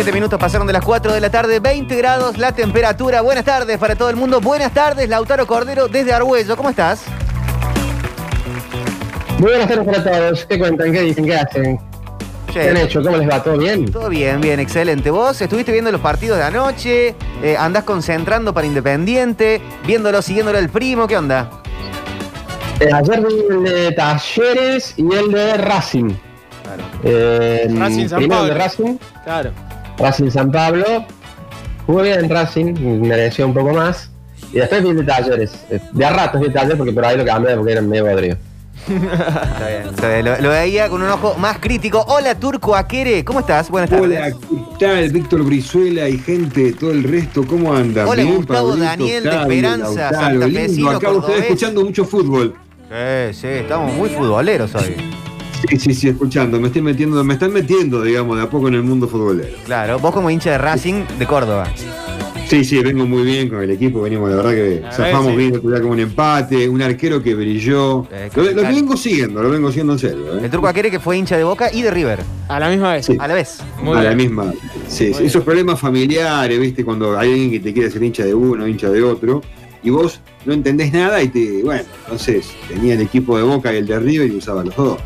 17 minutos pasaron de las 4 de la tarde, 20 grados la temperatura. Buenas tardes para todo el mundo. Buenas tardes, Lautaro Cordero desde Argüello. ¿Cómo estás? Muy buenas tardes para todos. ¿Qué cuentan? ¿Qué dicen? ¿Qué hacen? ¿Qué han hecho? ¿Cómo les va? ¿Todo bien? Todo bien, bien, excelente. ¿Vos estuviste viendo los partidos de anoche? Eh, ¿Andás concentrando para Independiente? ¿Viéndolo, siguiéndolo el primo? ¿Qué onda? Eh, ayer vi el de Talleres y el de Racing. Claro. Eh, Racing San primero el de Pablo. Racing, Claro. Racing San Pablo. Jugué bien en Racing, mereció un poco más. Y después vi de Talleres. Eh, De a ratos vi Talleres porque por ahí lo cambié porque era medio bodrio. Está bien, está bien. Lo, lo veía con un ojo más crítico. Hola, Turco Aquere. ¿Cómo estás? Buenas tardes. Hola, ¿qué tal? Víctor Brizuela y gente, todo el resto, ¿cómo andan? Hola, Bien, Gustavo Pablito, Daniel de Esperanza, Lautaro, santafesino, lindo. Acá ustedes escuchando mucho fútbol. Sí, sí, estamos muy futboleros hoy. Sí, sí, sí, escuchando. Me estoy metiendo, me están metiendo, digamos, de a poco en el mundo futbolero. Claro, vos como hincha de Racing de Córdoba. Sí, sí, vengo muy bien con el equipo, venimos, la verdad que A zafamos ver, sí. bien, como un empate, un arquero que brilló. Eh, lo, vengo siguiendo, lo vengo siguiendo en serio. ¿eh? El Turco Aquere que fue hincha de Boca y de River. A la misma vez. Sí. A la vez. Muy a la misma. Sí, sí, esos problemas familiares, ¿viste? Cuando hay alguien que te quiere ser hincha de uno, hincha de otro, y vos no entendés nada y te. Bueno, entonces tenía el equipo de Boca y el de River y usaba los dos.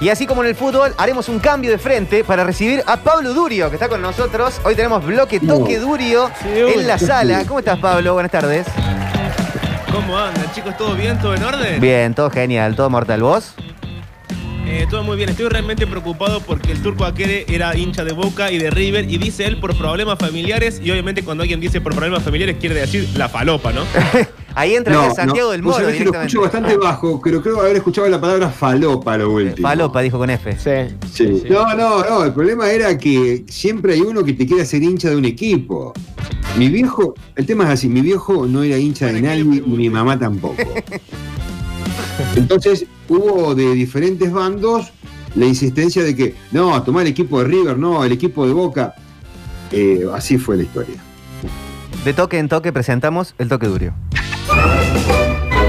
Y así como en el fútbol, haremos un cambio de frente para recibir a Pablo Durio, que está con nosotros. Hoy tenemos bloque toque Durio en la sala. ¿Cómo estás, Pablo? Buenas tardes. ¿Cómo andan, chicos? ¿Todo bien? ¿Todo en orden? Bien, todo genial, todo mortal. ¿Vos? Eh, todo muy bien. Estoy realmente preocupado porque el turco Aquere era hincha de Boca y de River y dice él por problemas familiares y obviamente cuando alguien dice por problemas familiares quiere decir la falopa, ¿no? Ahí entra el Santiago del Moro sabés que lo directamente. escucho bastante bajo, pero creo haber escuchado la palabra falopa lo último. Falopa, dijo con F. Sí. Sí. No, no, no. El problema era que siempre hay uno que te quiere hacer hincha de un equipo. Mi viejo, el tema es así, mi viejo no era hincha de nadie y mi mamá tampoco. Entonces hubo de diferentes bandos la insistencia de que, no, tomar el equipo de River, no, el equipo de Boca. Eh, así fue la historia. De toque en toque presentamos el toque Durio.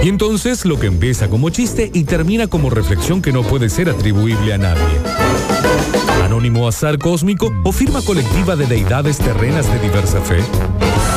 Y entonces lo que empieza como chiste y termina como reflexión que no puede ser atribuible a nadie. Anónimo azar cósmico o firma colectiva de deidades terrenas de diversa fe.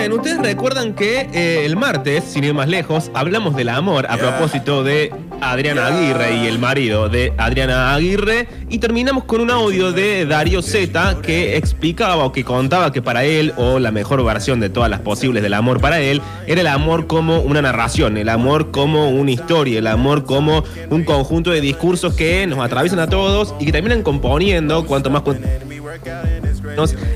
Bien, ustedes recuerdan que eh, el martes, sin ir más lejos, hablamos del amor a propósito de Adriana Aguirre y el marido de Adriana Aguirre y terminamos con un audio de Darío Z que explicaba o que contaba que para él, o la mejor versión de todas las posibles del amor para él, era el amor como una narración, el amor como una historia, el amor como un conjunto de discursos que nos atraviesan a todos y que terminan componiendo cuanto más... cu-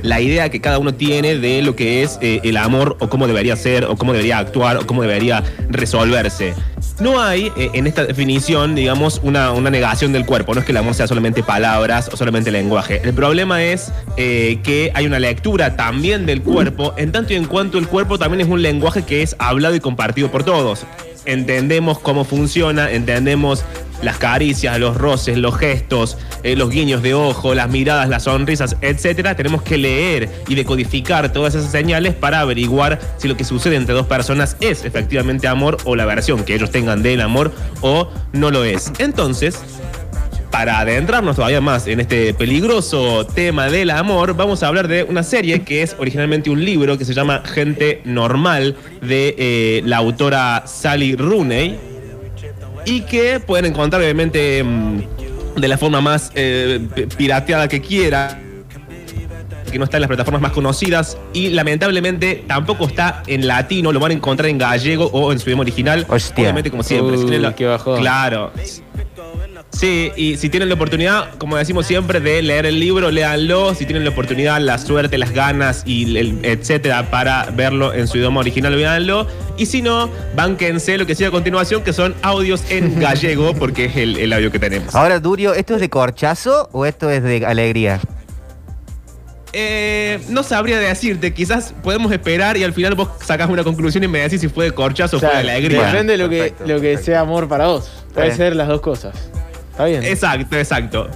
la idea que cada uno tiene de lo que es eh, el amor o cómo debería ser o cómo debería actuar o cómo debería resolverse. No hay eh, en esta definición, digamos, una, una negación del cuerpo. No es que el amor sea solamente palabras o solamente lenguaje. El problema es eh, que hay una lectura también del cuerpo, en tanto y en cuanto el cuerpo también es un lenguaje que es hablado y compartido por todos. Entendemos cómo funciona, entendemos las caricias, los roces, los gestos, eh, los guiños de ojo, las miradas, las sonrisas, etcétera, tenemos que leer y decodificar todas esas señales para averiguar si lo que sucede entre dos personas es efectivamente amor o la versión que ellos tengan del amor o no lo es. Entonces, para adentrarnos todavía más en este peligroso tema del amor, vamos a hablar de una serie que es originalmente un libro que se llama Gente Normal de eh, la autora Sally Rooney y que pueden encontrar obviamente mm, de la forma más eh, pirateada que quiera que no está en las plataformas más conocidas y lamentablemente tampoco está en latino, lo van a encontrar en gallego o en su idioma original. Hostia. Obviamente como siempre. si Uy, qué. Claro. Sí, y si tienen la oportunidad, como decimos siempre, de leer el libro, léanlo. Si tienen la oportunidad, la suerte, las ganas y el etcétera para verlo en su idioma original, véanlo. Y si no, bánquense lo que sigue a continuación, que son audios en gallego, porque es el, el audio que tenemos. Ahora, Durio, ¿esto es de corchazo o esto es de alegría? eh, no sabría decirte. Quizás podemos esperar y al final vos sacás una conclusión y me decís si fue de corchazo o fue de alegría. Depende de lo que, lo que perfecto. sea amor para vos. Puede ser las dos cosas. Está bien. Exacto, exacto.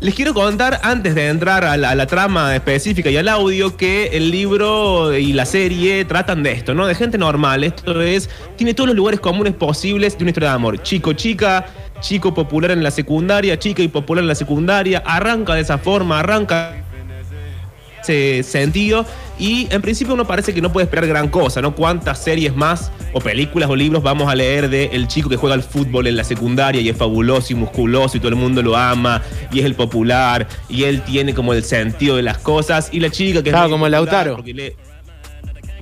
Les quiero contar, antes de entrar a la, trama específica y al audio, que el libro y la serie tratan de esto, ¿no? De gente normal. Esto es, tiene todos los lugares comunes posibles de una historia de amor. Chico, chica, chico popular en la secundaria, chica y popular en la secundaria. Arranca de esa forma, arranca ese sentido y en principio uno parece que no puede esperar gran cosa, ¿no? ¿Cuántas series más o películas o libros vamos a leer de el chico que juega al fútbol en la secundaria y es fabuloso y musculoso y todo el mundo lo ama y es el popular y él tiene como el sentido de las cosas y la chica que Claro, es como Lautaro.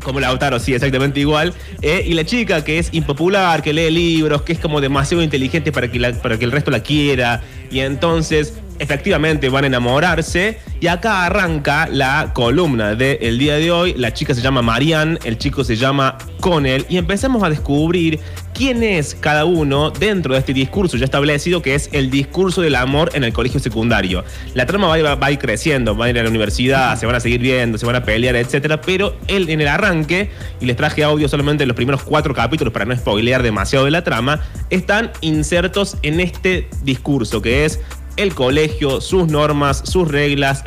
como Lautaro, sí, exactamente igual. Eh, y la chica que es impopular, que lee libros, que es como demasiado inteligente para que, la- para que el resto la quiera. Y entonces, efectivamente, van a enamorarse. Y acá arranca la columna del día de hoy. La chica se llama Marianne, el chico se llama Connell. Y empezamos a descubrir quién es cada uno dentro de este discurso ya establecido, que es el discurso del amor en el colegio secundario. La trama va, a va a ir creciendo, van a ir a la universidad, se van a seguir viendo, se van a pelear, etcétera. Pero él en el arranque, y les traje audio solamente en los primeros cuatro capítulos para no spoilear demasiado de la trama, están insertos en este discurso, que es el colegio, sus normas, sus reglas,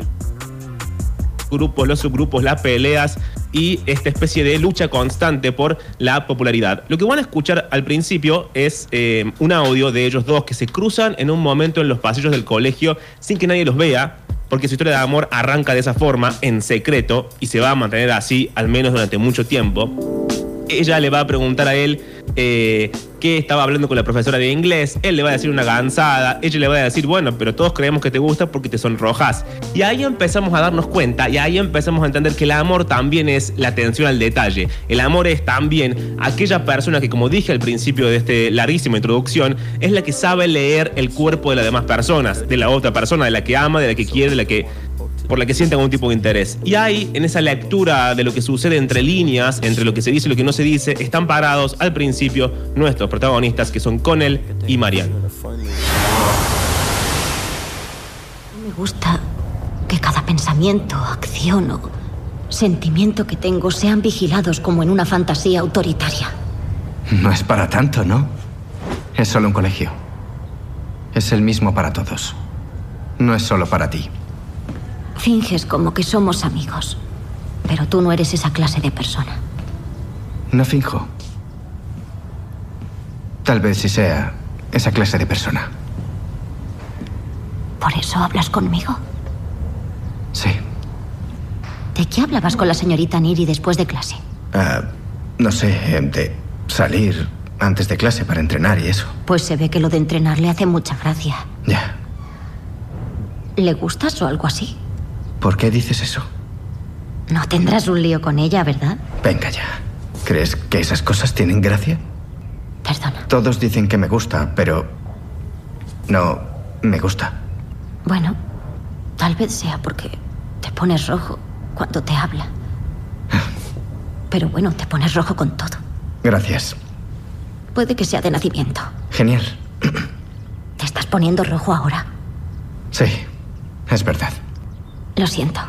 grupos, los subgrupos, las peleas y esta especie de lucha constante por la popularidad. Lo que van a escuchar al principio es eh, un audio de ellos dos que se cruzan en un momento en los pasillos del colegio sin que nadie los vea, porque su historia de amor arranca de esa forma, en secreto, y se va a mantener así al menos durante mucho tiempo. Ella le va a preguntar a él eh, qué estaba hablando con la profesora de inglés. Él le va a decir una gansada. Ella le va a decir, bueno, pero todos creemos que te gusta porque te sonrojas. Y ahí empezamos a darnos cuenta y ahí empezamos a entender que el amor también es la atención al detalle. El amor es también aquella persona que, como dije al principio de esta larguísima introducción, es la que sabe leer el cuerpo de las demás personas, de la otra persona, de la que ama, de la que quiere, de la que por la que siente algún tipo de interés. Y ahí, en esa lectura de lo que sucede entre líneas, entre lo que se dice y lo que no se dice, están parados al principio nuestros protagonistas, que son Connell y Marianne. Me gusta que cada pensamiento, acción o sentimiento que tengo sean vigilados como en una fantasía autoritaria. No es para tanto, ¿no? Es solo un colegio. Es el mismo para todos. No es solo para ti. Finges como que somos amigos, pero tú no eres esa clase de persona. No finjo. Tal vez sí sea esa clase de persona. ¿Por eso hablas conmigo? Sí. ¿De qué hablabas con la señorita Niri después de clase? Ah, no sé, eh, de salir antes de clase para entrenar y eso. Pues se ve que lo de entrenar le hace mucha gracia. Ya. ¿Le gustas o algo así? ¿Por qué dices eso? No tendrás un lío con ella, ¿verdad? Venga ya. ¿Crees que esas cosas tienen gracia? Perdona. Todos dicen que me gusta, pero... No, me gusta. Bueno, tal vez sea porque te pones rojo cuando te habla. Pero bueno, te pones rojo con todo. Gracias. Puede que sea de nacimiento. Genial. ¿Te estás poniendo rojo ahora? Sí, es verdad. Lo siento.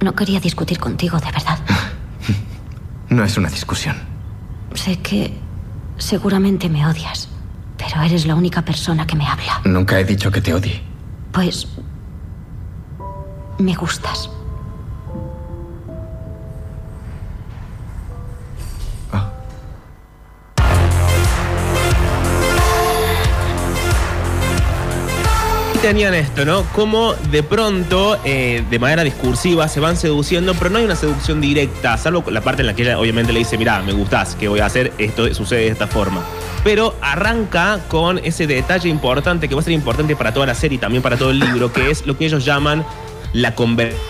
No quería discutir contigo, de verdad. No es una discusión. Sé que seguramente me odias, pero eres la única persona que me habla. Nunca he dicho que te odie. Pues... Me gustas. Tenían esto, ¿no? Como de pronto, eh, de manera discursiva, se van seduciendo, pero no hay una seducción directa, salvo la parte en la que ella obviamente le dice, mira, me gustás, ¿qué voy a hacer? Esto sucede de esta forma. Pero arranca con ese detalle importante que va a ser importante para toda la serie y también para todo el libro, que es lo que ellos llaman la conversación.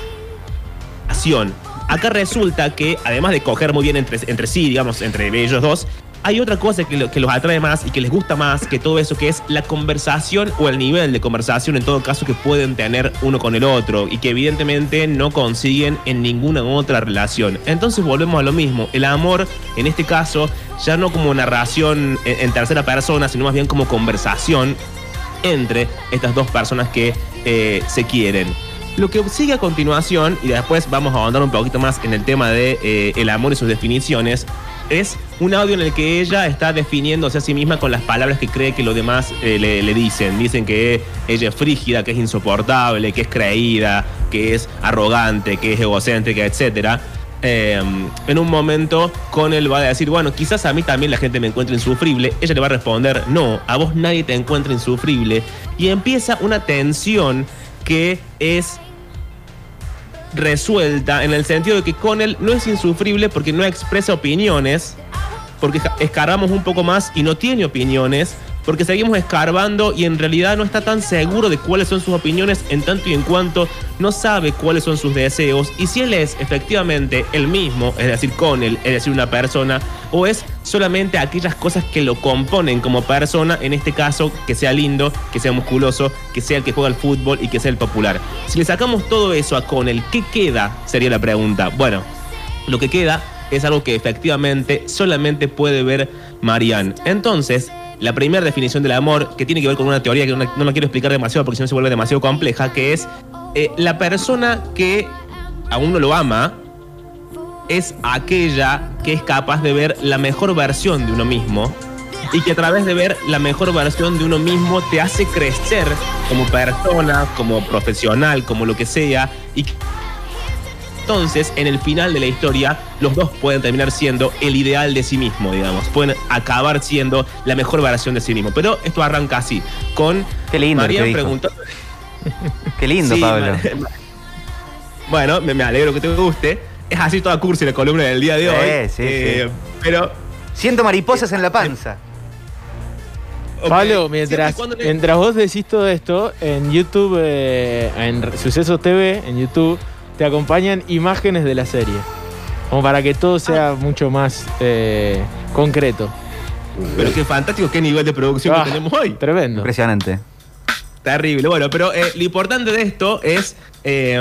Acá resulta que, además de coger muy bien entre sí, digamos, entre ellos dos, hay otra cosa que, lo- que los atrae más y que les gusta más que todo eso, que es la conversación o el nivel de conversación, en todo caso, que pueden tener uno con el otro y que evidentemente no consiguen en ninguna otra relación. Entonces volvemos a lo mismo. El amor, en este caso, ya no como narración en, en tercera persona, sino más bien como conversación entre estas dos personas que eh, se quieren. Lo que sigue a continuación, y después vamos a ahondar un poquito más en el tema de eh, amor y sus definiciones, es un audio en el que ella está definiéndose a sí misma con las palabras que cree que los demás eh, le, dicen. Dicen que ella es frígida, que es insoportable, que es creída, que es arrogante, que es egocéntrica, etcétera. Eh, en un momento Connell va a decir, bueno, quizás a mí también la gente me encuentra insufrible. Ella le va a responder, no, a vos nadie te encuentra insufrible. Y empieza una tensión que es resuelta en el sentido de que Connell no es insufrible porque no expresa opiniones, porque escarbamos un poco más y no tiene opiniones, porque seguimos escarbando y en realidad no está tan seguro de cuáles son sus opiniones en tanto y en cuanto no sabe cuáles son sus deseos y si él es efectivamente el mismo, es decir, Connell, es decir, una persona, o es solamente aquellas cosas que lo componen como persona, en este caso, que sea lindo, que sea musculoso, que sea el que juega al fútbol y que sea el popular. Si le sacamos todo eso a Connell, ¿qué queda? Sería la pregunta. Bueno, lo que queda es algo que efectivamente solamente puede ver Marianne. Entonces, la primera definición del amor, que tiene que ver con una teoría que no, no la quiero explicar demasiado porque si no se vuelve demasiado compleja, que es eh, la persona que a uno lo ama es aquella que es capaz de ver la mejor versión de uno mismo y que a través de ver la mejor versión de uno mismo te hace crecer como persona, como profesional, como lo que sea y entonces, en el final de la historia, los dos pueden terminar siendo el ideal de sí mismo, digamos. Pueden acabar siendo la mejor versión de sí mismo. Pero esto arranca así, con Qué lindo María preguntando. Qué lindo, Sí, Pablo. Bueno, me, alegro que te guste. Es así toda cursi la columna del día de hoy. Sí, sí, Eh, Pero. Siento mariposas en la panza. Pablo, mientras, mientras vos decís todo esto, en YouTube, eh, en Sucesos TV, en YouTube, te acompañan imágenes de la serie. Como para que todo sea Ah. mucho más eh, concreto. Pero qué fantástico, qué nivel de producción Ah, que tenemos hoy. Tremendo. Impresionante. Terrible. Bueno, pero eh, lo importante de esto es eh,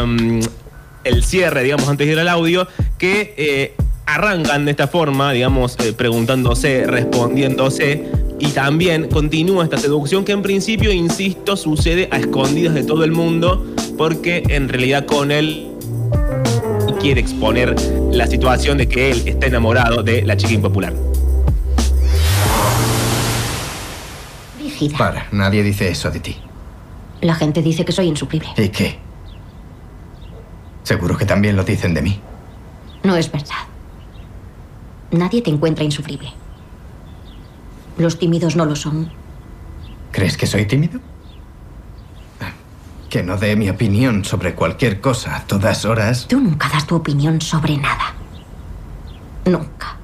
el cierre, digamos, antes de ir al audio, que eh, arrancan de esta forma, digamos, eh, preguntándose, respondiéndose, y también continúa esta seducción que en principio, insisto, sucede a escondidas de todo el mundo, porque en realidad con él quiere exponer la situación de que él está enamorado de la chica impopular. Rígida. Para, nadie dice eso de ti. La gente dice que soy insufrible. ¿Y qué? Seguro que también lo dicen de mí. No es verdad. Nadie te encuentra insufrible. Los tímidos no lo son. ¿Crees que soy tímido? Que no dé mi opinión sobre cualquier cosa a todas horas. Tú nunca das tu opinión sobre nada. Nunca.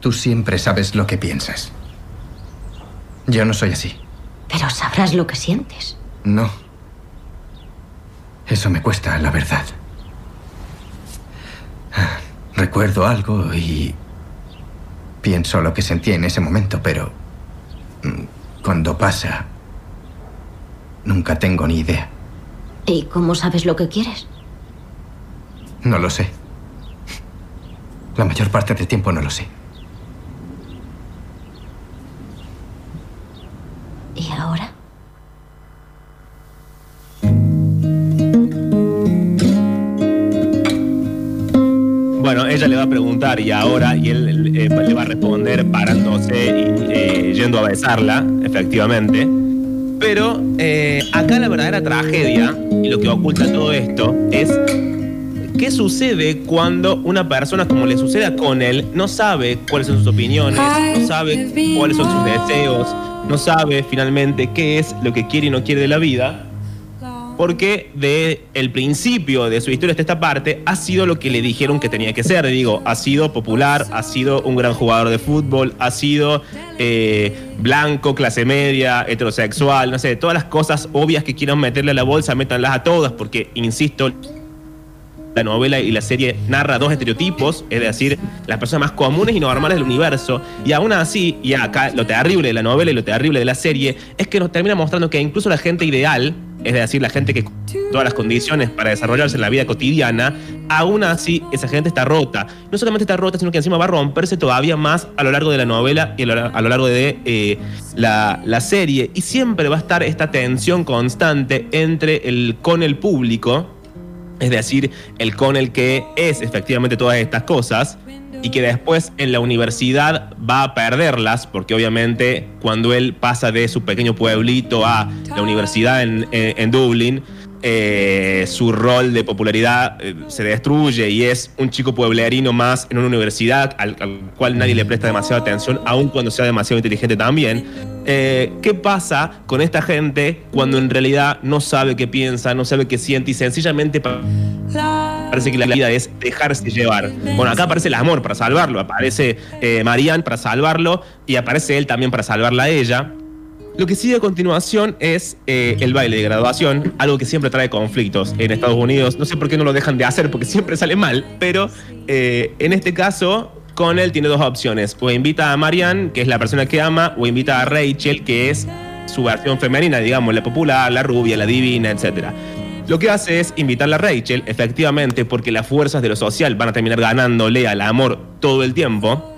Tú siempre sabes lo que piensas. Yo no soy así. Pero sabrás lo que sientes. No. Eso me cuesta, la verdad. Recuerdo algo y pienso lo que sentí en ese momento, pero mm, cuando pasa, nunca tengo ni idea. ¿Y cómo sabes lo que quieres? No lo sé. La mayor parte del tiempo no lo sé. ¿Y ahora? Bueno, ella le va a preguntar y ahora, y él eh, le va a responder parándose y eh, yendo a besarla, efectivamente. Pero eh, acá la verdadera tragedia y lo que oculta todo esto es qué sucede cuando una persona, como le sucede a Connell, no sabe cuáles son sus opiniones, no sabe cuáles son sus deseos, no sabe finalmente qué es lo que quiere y no quiere de la vida porque de el principio de su historia hasta esta parte ha sido lo que le dijeron que tenía que ser. Digo, ha sido popular, ha sido un gran jugador de fútbol, ha sido eh, blanco, clase media, heterosexual, no sé, todas las cosas obvias que quieran meterle a la bolsa, métanlas a todas, porque, insisto, la novela y la serie narra dos estereotipos, es decir, las personas más comunes y normales del universo. Y aún así, y acá lo terrible de la novela y lo terrible de la serie, es que nos termina mostrando que incluso la gente ideal, es decir, la gente que todas las condiciones para desarrollarse en la vida cotidiana, aún así esa gente está rota. No solamente está rota, sino que encima va a romperse todavía más a lo largo de la novela y a lo, largo de eh, la, la serie. Y siempre va a estar esta tensión constante entre el con el público, es decir, el con el que es efectivamente todas estas cosas y que después en la universidad va a perderlas, porque obviamente cuando él pasa de su pequeño pueblito a la universidad en, en- Dublín, eh, su rol de popularidad eh, se destruye y es un chico pueblerino más en una universidad al, al cual nadie le presta demasiada atención, aun cuando sea demasiado inteligente también. Eh, ¿Qué pasa con esta gente cuando en realidad no sabe qué piensa, no sabe qué siente y sencillamente pa- parece que la vida es dejarse llevar? Bueno, acá aparece el amor para salvarlo, aparece eh, para salvarlo y aparece él también para salvarla a ella. Lo que sigue a continuación es eh, el baile de graduación, algo que siempre trae conflictos en Estados Unidos. No sé por qué no lo dejan de hacer, porque siempre sale mal, pero eh, en este caso, Connell tiene dos opciones. O invita a Marianne, que es la persona que ama, o invita a Rachel, que es su versión femenina, digamos, la popular, la rubia, la divina, etc. Lo que hace es invitarla a Rachel, efectivamente, porque las fuerzas de lo social van a terminar ganándole al amor todo el tiempo.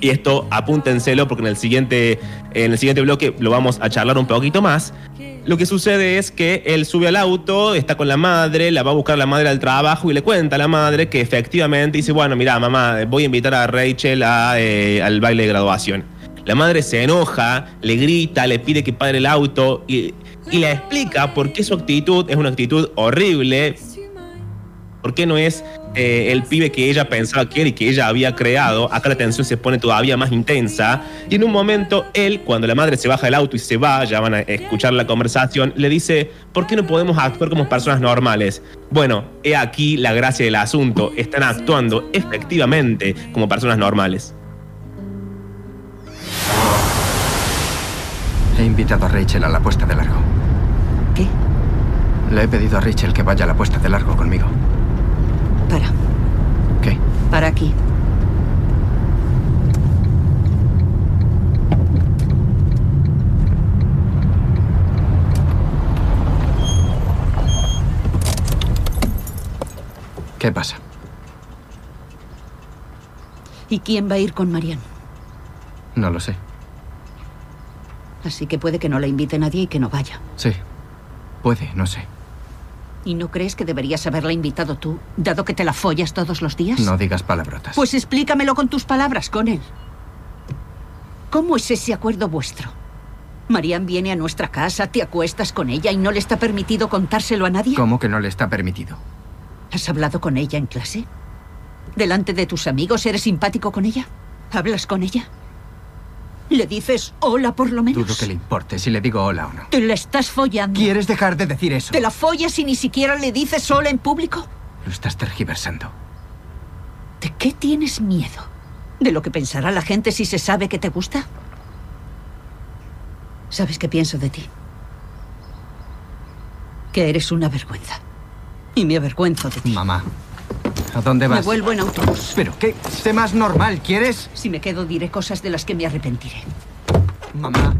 Y esto apúntenselo porque en el siguiente, en el siguiente bloque lo vamos a charlar un poquito más. Lo que sucede es que él sube al auto, está con la madre, la va a buscar la madre al trabajo y le cuenta a la madre que efectivamente dice, bueno, mira, mamá, voy a invitar a Rachel eh, al baile de graduación. La madre se enoja, le grita, le pide que pare el auto y le explica por qué su actitud es una actitud horrible, por qué no es eh, el pibe que ella pensaba que era y que ella había creado. Acá la tensión se pone todavía más intensa. Y en un momento, él, cuando la madre se baja del auto y se va, ya van a escuchar la conversación, le dice: ¿Por qué no podemos actuar como personas normales? Bueno, he aquí la gracia del asunto. Están actuando efectivamente como personas normales. He invitado a Rachel a la puesta de largo. ¿Qué? Le he pedido a Rachel que vaya a la puesta de largo conmigo. Para, ¿Qué? para aquí. ¿Qué pasa? ¿Y quién va a ir con Marianne? No lo sé. Así que puede que no la invite nadie y que no vaya. Sí. Puede, no sé. ¿Y no crees que deberías haberla invitado tú, dado que te la follas todos los días? No digas palabrotas. Pues explícamelo con tus palabras, con él. ¿Cómo es ese acuerdo vuestro? Marianne viene a nuestra casa, te acuestas con ella y no le está permitido contárselo a nadie. ¿Cómo que no le está permitido? ¿Has hablado con ella en clase? ¿Delante de tus amigos eres simpático con ella? ¿Hablas con ella? ¿Le dices hola por lo menos? Dudo que le importe si le digo hola o no. ¿Te la estás follando? ¿Quieres dejar de decir eso? ¿Te la follas y ni siquiera le dices hola en público? Lo estás tergiversando. ¿De qué tienes miedo? ¿De lo que pensará la gente si se sabe que te gusta? ¿Sabes qué pienso de ti? Que eres una vergüenza. Y me avergüenzo de ti. Mamá, ¿a dónde vas? Me vuelvo en autobús. ¿Pero qué? Sé más normal, ¿quieres? Si me quedo diré cosas de las que me arrepentiré. Mamá.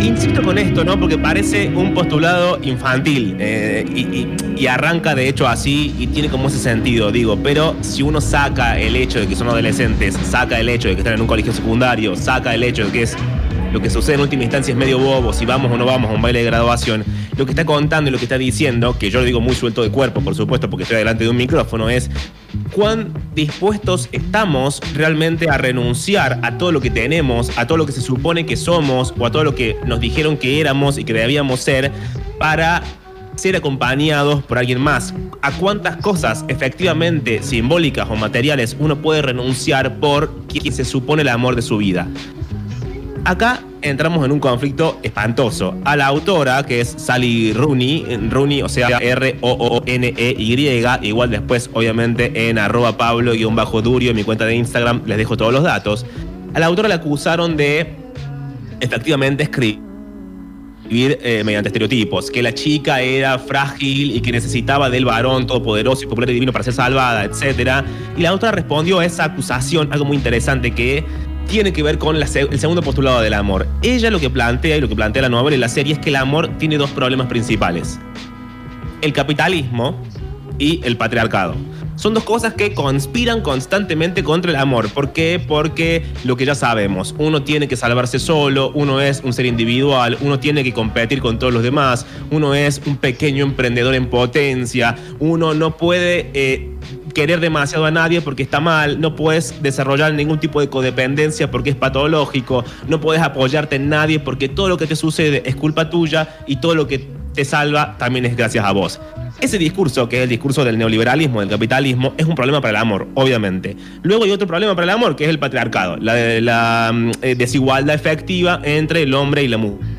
Insisto con esto, ¿no? Porque parece un postulado infantil eh, y, y- y arranca de hecho así y tiene como ese sentido, digo. Pero si uno saca el hecho de que son adolescentes, saca el hecho de que están en un colegio secundario, saca el hecho de que es lo que sucede en última instancia es medio bobo, si vamos o no vamos a un baile de graduación, lo que está contando y lo que está diciendo, que yo lo digo muy suelto de cuerpo, por supuesto, porque estoy delante de un micrófono, es cuán dispuestos estamos realmente a renunciar a todo lo que tenemos, a todo lo que se supone que somos o a todo lo que nos dijeron que éramos y que debíamos ser para ser acompañados por alguien más. ¿A cuántas cosas efectivamente simbólicas o materiales uno puede renunciar por quien se supone el amor de su vida? Acá entramos en un conflicto espantoso. A la autora, que es Sally Rooney, Rooney, o sea, R-O-O-N-E-Y, igual después, obviamente, en arroba pablo-durio, en mi cuenta de Instagram, les dejo todos los datos. A la autora la acusaron de, efectivamente, escribir eh, mediante estereotipos, que la chica era frágil y que necesitaba del varón todopoderoso y popular y divino para ser salvada, etc. Y la autora respondió a esa acusación, algo muy interesante que tiene que ver con la el segundo postulado del amor. Ella lo que plantea y lo que plantea la novela y la serie es que el amor tiene dos problemas principales. El capitalismo y el patriarcado. Son dos cosas que conspiran constantemente contra el amor. ¿Por qué? Porque lo que ya sabemos, uno tiene que salvarse solo, uno es un ser individual, uno tiene que competir con todos los demás, uno es un pequeño emprendedor en potencia, uno no puede eh, querer demasiado a nadie porque está mal, no puedes desarrollar ningún tipo de codependencia porque es patológico, no puedes apoyarte en nadie porque todo lo que te sucede es culpa tuya y todo lo que te salva también es gracias a vos. Ese discurso, que es el discurso del neoliberalismo, del capitalismo, es un problema para el amor, obviamente. Luego hay otro problema para el amor, que es el patriarcado, la, mm, eh, desigualdad efectiva entre el hombre y la mujer.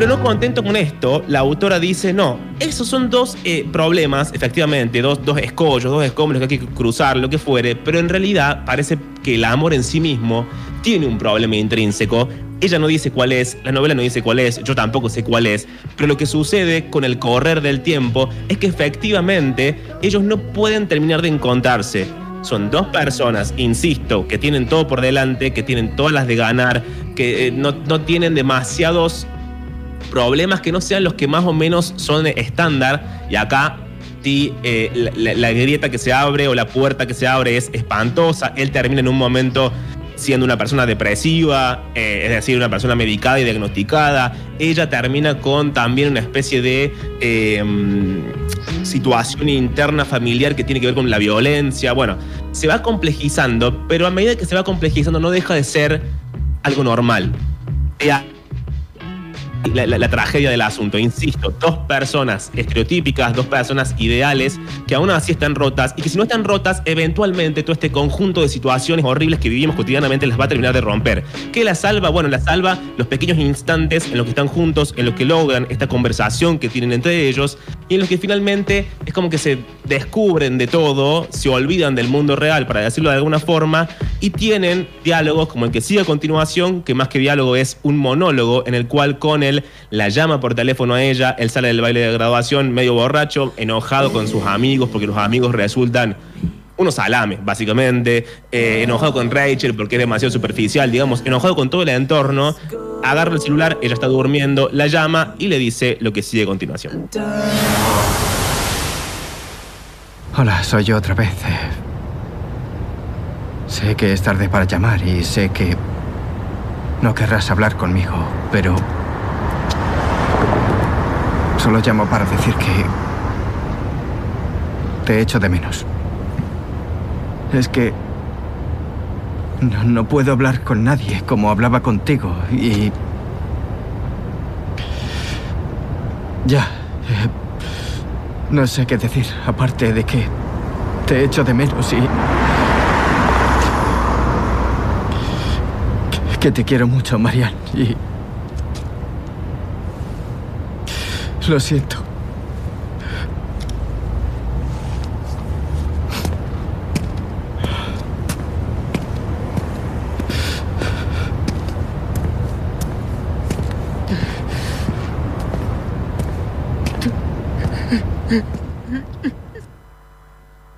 Pero no contento con esto, la autora dice, no, esos son dos eh, problemas, efectivamente, dos, dos escollos, dos escombros que hay que cruzar, lo que fuere, pero en realidad parece que el amor en sí mismo tiene un problema intrínseco. Ella no dice cuál es, la novela no dice cuál es, yo tampoco sé cuál es, pero lo que sucede con el correr del tiempo es que efectivamente ellos no pueden terminar de encontrarse. Son dos personas, insisto, que tienen todo por delante, que tienen todas las de ganar, que eh, no, no tienen demasiados problemas que no sean los que más o menos son estándar. Y acá eh, la, grieta que se abre o la puerta que se abre es espantosa. Él termina en un momento siendo una persona depresiva, eh, es decir, una persona medicada y diagnosticada. Ella termina con también una especie de mm, situación interna familiar que tiene que ver con la violencia. Bueno, se va complejizando, pero a medida que se va complejizando no deja de ser algo normal. Ella- la, tragedia del asunto. Insisto, dos personas estereotípicas, dos personas ideales, que aún así están rotas y que si no están rotas, eventualmente todo este conjunto de situaciones horribles que vivimos cotidianamente las va a terminar de romper. ¿Qué la salva? Bueno, la salva los pequeños instantes en los que están juntos, en los que logran esta conversación que tienen entre ellos y en los que finalmente es como que se descubren de todo, se olvidan del mundo real, para decirlo de alguna forma, y tienen diálogos como el que sigue a continuación, que más que diálogo es un monólogo en el cual Connell la llama por teléfono a ella, él sale del baile de graduación medio borracho, enojado con sus amigos, porque los amigos resultan unos salames, básicamente, eh, enojado con Rachel porque es demasiado superficial, digamos, enojado con todo el entorno, agarra el celular, ella está durmiendo, la llama y le dice lo que sigue a continuación. Hola, soy yo otra vez. Sé que es tarde para llamar y sé que no querrás hablar conmigo, pero solo llamo para decir que te echo de menos. Es que no, no puedo hablar con nadie como hablaba contigo y... Ya. eh, no sé qué decir, aparte de que te echo de menos y... que- te quiero mucho, Marian, y... Lo siento.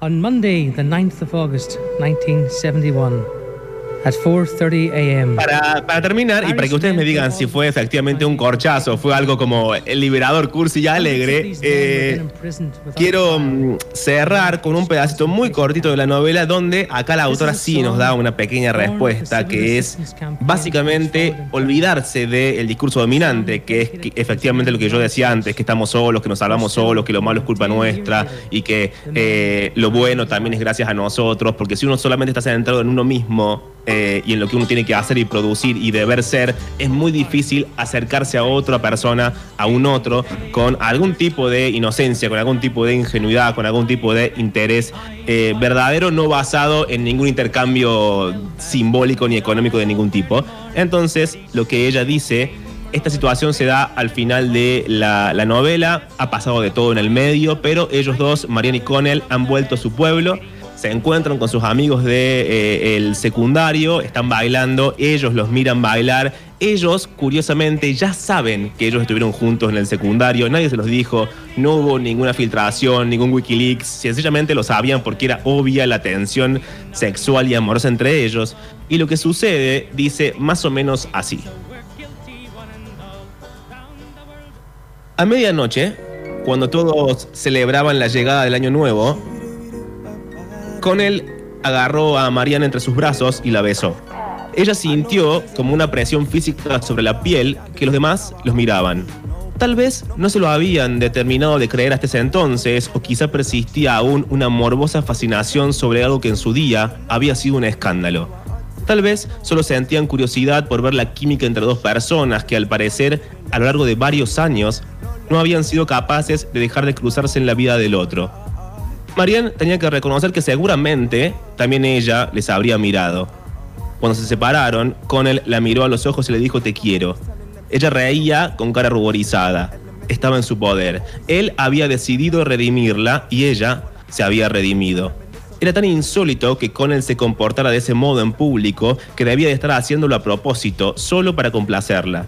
On Monday, the 9th of August, 1971, at 4:30 a.m. Para, terminar, y para que ustedes me digan si fue efectivamente un corchazo, fue algo como el liberador cursi y alegre, eh, quiero mm, cerrar con un pedacito muy cortito de la novela donde acá la autora sí nos da una pequeña respuesta que es básicamente olvidarse del discurso dominante, que es efectivamente lo que yo decía antes, que estamos solos, que nos salvamos solos, que lo malo es culpa nuestra y que eh, lo bueno también es gracias a nosotros, porque si uno solamente está centrado en uno mismo eh, y en lo que uno tiene que hacer y producir y deber ser, es muy difícil acercarse a otra persona, a un otro, con algún tipo de inocencia, con algún tipo de ingenuidad, con algún tipo de interés eh, verdadero, no basado en ningún intercambio simbólico ni económico de ningún tipo. Entonces, lo que ella dice esta situación se da al final de la, la novela, ha pasado de todo en el medio, pero ellos dos, Marianne y Connell, han vuelto a su pueblo, se encuentran con sus amigos del secundario, están bailando, ellos los miran bailar, ellos curiosamente ya saben que ellos estuvieron juntos en el secundario, nadie se los dijo, no hubo ninguna filtración, ningún Wikileaks, sencillamente lo sabían porque era obvia la tensión sexual y amorosa entre ellos, y lo que sucede dice más o menos así. A medianoche, cuando todos celebraban la llegada del año nuevo, Connell agarró a Marianne entre sus brazos y la besó. Ella sintió como una presión física sobre la piel que los demás los miraban. Tal vez no se lo habían determinado de creer hasta ese entonces, o quizá persistía aún una morbosa fascinación sobre algo que en su día había sido un escándalo. Tal vez solo sentían curiosidad por ver la química entre dos personas que al parecer a lo largo de varios años no habían sido capaces de dejar de cruzarse en la vida del otro. Marianne tenía que reconocer que seguramente también ella les habría mirado. Cuando se separaron, Connell la miró a los ojos y le dijo te quiero. Ella reía con cara ruborizada. Estaba en su poder. Él había decidido redimirla y ella se había redimido. Era tan insólito que Connell se comportara de ese modo en público que debía de estar haciéndolo a propósito, solo para complacerla.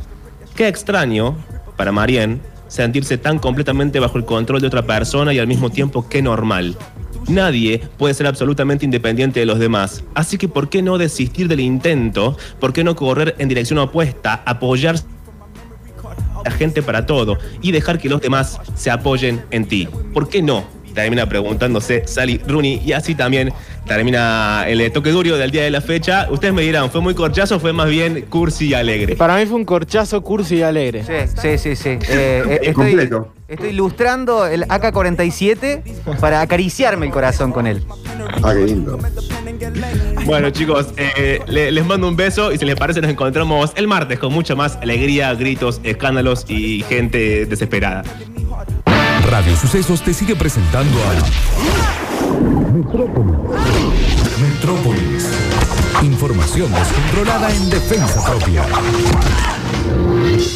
Qué extraño, para Marianne, sentirse tan completamente bajo el control de otra persona y al mismo tiempo qué normal. Nadie puede ser absolutamente independiente de los demás. Así que, ¿por qué no desistir del intento? ¿Por qué no correr en dirección opuesta, apoyar a la gente para todo y dejar que los demás se apoyen en ti? ¿Por qué no? Termina preguntándose Sally Rooney y así también termina el toque duro del día de la fecha. Ustedes me dirán, ¿fue muy corchazo o fue más bien cursi y alegre? Para mí fue un corchazo cursi y alegre. Sí, sí, sí. sí. Eh, eh, estoy, Completo. estoy ilustrando el AK-47 para acariciarme el corazón con él. Ah, qué lindo. Bueno, chicos, eh, le- les mando un beso y si les parece, nos encontramos el martes con mucha más alegría, gritos, escándalos y gente desesperada. Radio Sucesos te sigue presentando a Metrópolis. Información descontrolada en defensa propia.